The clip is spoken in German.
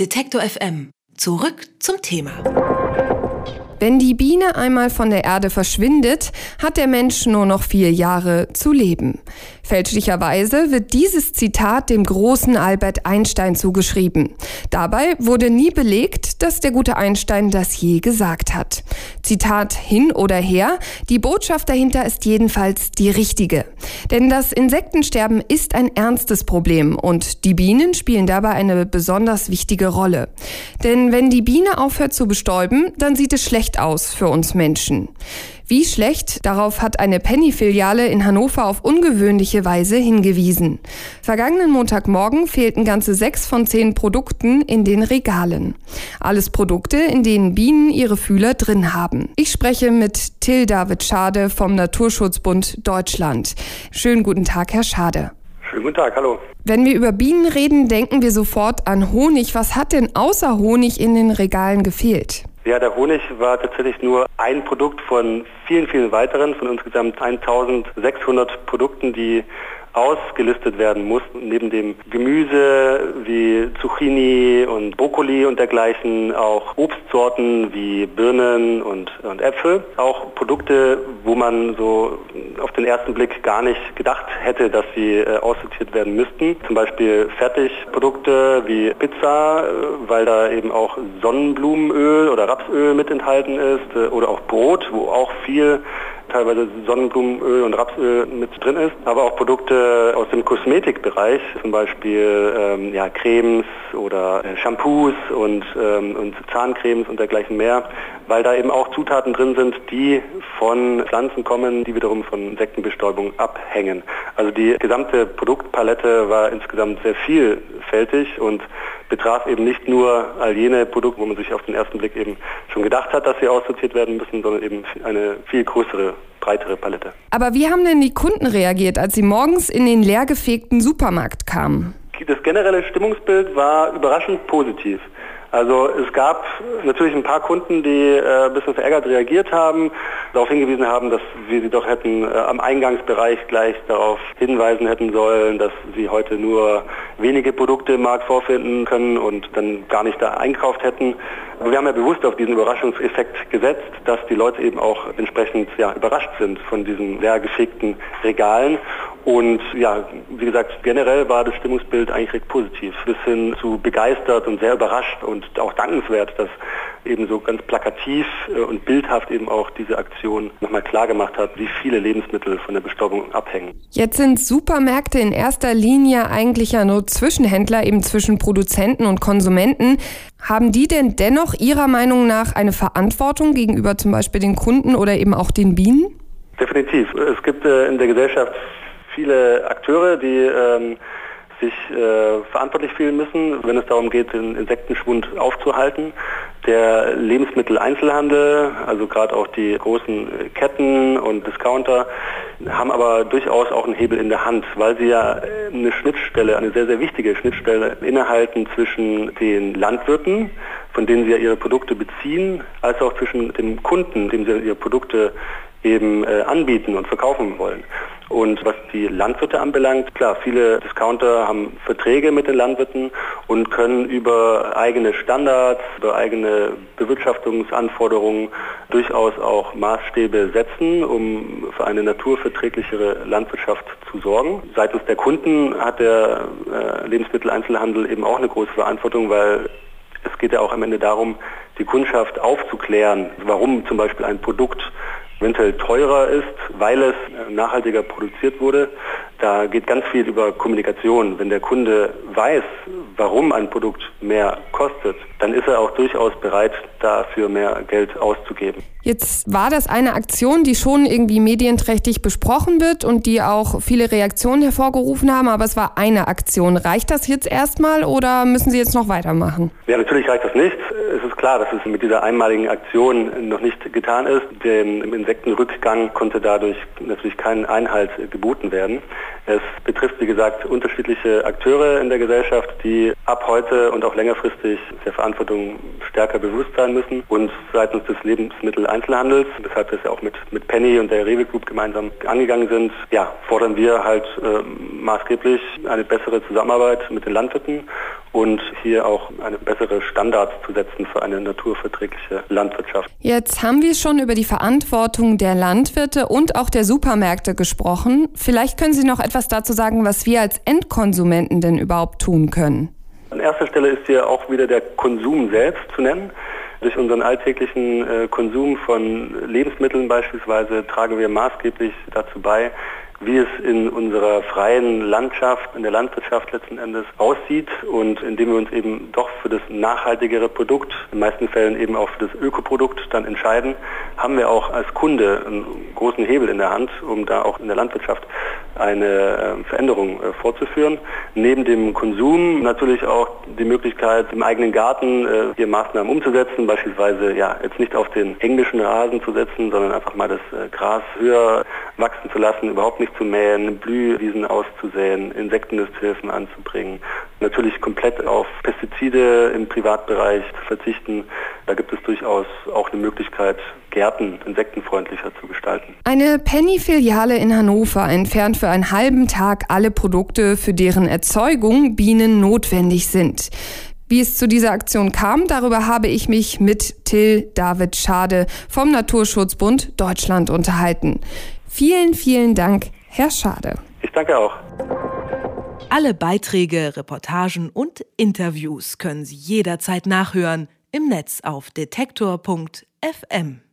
Detektor FM. Zurück zum Thema. Wenn die Biene einmal von der Erde verschwindet, hat der Mensch nur noch vier Jahre zu leben. Fälschlicherweise wird dieses Zitat dem großen Albert Einstein zugeschrieben. Dabei wurde nie belegt, dass der gute Einstein das je gesagt hat. Zitat hin oder her, die Botschaft dahinter ist jedenfalls die richtige. Denn das Insektensterben ist ein ernstes Problem und die Bienen spielen dabei eine besonders wichtige Rolle. Denn wenn die Biene aufhört zu bestäuben, dann sieht es schlecht aus für uns Menschen. Wie schlecht, darauf hat eine Penny-Filiale in Hannover auf ungewöhnliche Weise hingewiesen. Vergangenen Montagmorgen fehlten ganze sechs von zehn Produkten in den Regalen. Alles Produkte, in denen Bienen ihre Fühler drin haben. Ich spreche mit Till David Schade vom Naturschutzbund Deutschland. Schönen guten Tag, Herr Schade. Schönen guten Tag, hallo. Wenn wir über Bienen reden, denken wir sofort an Honig. Was hat denn außer Honig in den Regalen gefehlt? Ja, der Honig war tatsächlich nur ein Produkt von vielen, vielen weiteren, von insgesamt 1600 Produkten, die ausgelistet werden muss, neben dem Gemüse wie Zucchini und Brokkoli und dergleichen, auch Obstsorten wie Birnen und, und Äpfel, auch Produkte, wo man so auf den ersten Blick gar nicht gedacht hätte, dass sie äh, aussortiert werden müssten. Zum Beispiel Fertigprodukte wie Pizza, äh, weil da eben auch Sonnenblumenöl oder Rapsöl mit enthalten ist, äh, oder auch Brot, wo auch viel teilweise Sonnenblumenöl und Rapsöl mit drin ist, aber auch Produkte aus dem Kosmetikbereich, zum Beispiel ähm, ja, Cremes oder äh, Shampoos und, ähm, und Zahncremes und dergleichen mehr, weil da eben auch Zutaten drin sind, die von Pflanzen kommen, die wiederum von Insektenbestäubung abhängen. Also die gesamte Produktpalette war insgesamt sehr vielfältig und betraf eben nicht nur all jene Produkte, wo man sich auf den ersten Blick eben schon gedacht hat, dass sie aussortiert werden müssen, sondern eben eine viel größere, breitere Palette. Aber wie haben denn die Kunden reagiert, als sie morgens in den leergefegten Supermarkt kamen? Das generelle Stimmungsbild war überraschend positiv. Also es gab natürlich ein paar Kunden, die äh, ein bisschen verärgert reagiert haben, darauf hingewiesen haben, dass wir sie doch hätten äh, am Eingangsbereich gleich darauf hinweisen hätten sollen, dass sie heute nur wenige Produkte im Markt vorfinden können und dann gar nicht da einkauft hätten. Aber wir haben ja bewusst auf diesen Überraschungseffekt gesetzt, dass die Leute eben auch entsprechend ja, überrascht sind von diesen leer gefegten Regalen und ja, wie gesagt, generell war das Stimmungsbild eigentlich recht positiv. Bis hin zu begeistert und sehr überrascht und auch dankenswert, dass eben so ganz plakativ äh, und bildhaft eben auch diese Aktion nochmal klar gemacht hat, wie viele Lebensmittel von der Bestäubung abhängen. Jetzt sind Supermärkte in erster Linie eigentlich ja nur Zwischenhändler eben zwischen Produzenten und Konsumenten. Haben die denn dennoch Ihrer Meinung nach eine Verantwortung gegenüber zum Beispiel den Kunden oder eben auch den Bienen? Definitiv. Es gibt äh, in der Gesellschaft viele Akteure, die ähm, sich äh, verantwortlich fühlen müssen, wenn es darum geht, den Insektenschwund aufzuhalten. Der Lebensmitteleinzelhandel, also gerade auch die großen Ketten und Discounter, haben aber durchaus auch einen Hebel in der Hand, weil sie ja eine Schnittstelle, eine sehr, sehr wichtige Schnittstelle innehalten zwischen den Landwirten, von denen sie ja ihre Produkte beziehen, als auch zwischen dem Kunden, dem sie ihre Produkte eben äh, anbieten und verkaufen wollen. Und was die Landwirte anbelangt, klar, viele Discounter haben Verträge mit den Landwirten und können über eigene Standards, über eigene Bewirtschaftungsanforderungen durchaus auch Maßstäbe setzen, um für eine naturverträglichere Landwirtschaft zu sorgen. Seitens der Kunden hat der äh, Lebensmitteleinzelhandel eben auch eine große Verantwortung, weil es geht ja auch am Ende darum, die Kundschaft aufzuklären, warum zum Beispiel ein Produkt eventuell teurer ist, weil es nachhaltiger produziert wurde. Da geht ganz viel über Kommunikation. Wenn der Kunde weiß, warum ein Produkt mehr kostet, dann ist er auch durchaus bereit, dafür mehr Geld auszugeben. Jetzt war das eine Aktion, die schon irgendwie medienträchtig besprochen wird und die auch viele Reaktionen hervorgerufen haben, aber es war eine Aktion. Reicht das jetzt erstmal oder müssen Sie jetzt noch weitermachen? Ja, natürlich reicht das nicht. Es ist klar, dass es mit dieser einmaligen Aktion noch nicht getan ist. Dem Insektenrückgang konnte dadurch natürlich kein Einhalt geboten werden. Es betrifft, wie gesagt, unterschiedliche Akteure in der Gesellschaft, die ab heute und auch längerfristig der Verantwortung stärker bewusst sein müssen. Und seitens des Lebensmitteleinzelhandels, weshalb wir es ja auch mit, mit Penny und der Rewe Group gemeinsam angegangen sind, ja, fordern wir halt äh, maßgeblich eine bessere Zusammenarbeit mit den Landwirten und hier auch eine bessere Standards zu setzen für eine naturverträgliche Landwirtschaft. Jetzt haben wir schon über die Verantwortung der Landwirte und auch der Supermärkte gesprochen. Vielleicht können Sie noch etwas dazu sagen, was wir als Endkonsumenten denn überhaupt tun können. An erster Stelle ist hier auch wieder der Konsum selbst zu nennen. Durch unseren alltäglichen äh, Konsum von Lebensmitteln beispielsweise tragen wir maßgeblich dazu bei, wie es in unserer freien Landschaft, in der Landwirtschaft letzten Endes aussieht und indem wir uns eben doch für das nachhaltigere Produkt, in den meisten Fällen eben auch für das Ökoprodukt dann entscheiden, haben wir auch als Kunde einen großen Hebel in der Hand, um da auch in der Landwirtschaft eine äh, Veränderung äh, vorzuführen. Neben dem Konsum natürlich auch die Möglichkeit, im eigenen Garten äh, hier Maßnahmen umzusetzen, beispielsweise ja jetzt nicht auf den englischen Rasen zu setzen, sondern einfach mal das Gras höher wachsen zu lassen, überhaupt nicht zu mähen, Blühwiesen auszusäen, Insektennisthilfen anzubringen. Natürlich komplett auf Pestizide im Privatbereich zu verzichten. Da gibt es durchaus auch eine Möglichkeit, Gärten insektenfreundlicher zu gestalten. Eine Penny-Filiale in Hannover entfernt für einen halben Tag alle Produkte, für deren Erzeugung Bienen notwendig sind. Wie es zu dieser Aktion kam, darüber habe ich mich mit Till David Schade vom Naturschutzbund Deutschland unterhalten. Vielen, vielen Dank, Herr Schade. Ich danke auch. Alle Beiträge, Reportagen und Interviews können Sie jederzeit nachhören im Netz auf detektor.fm.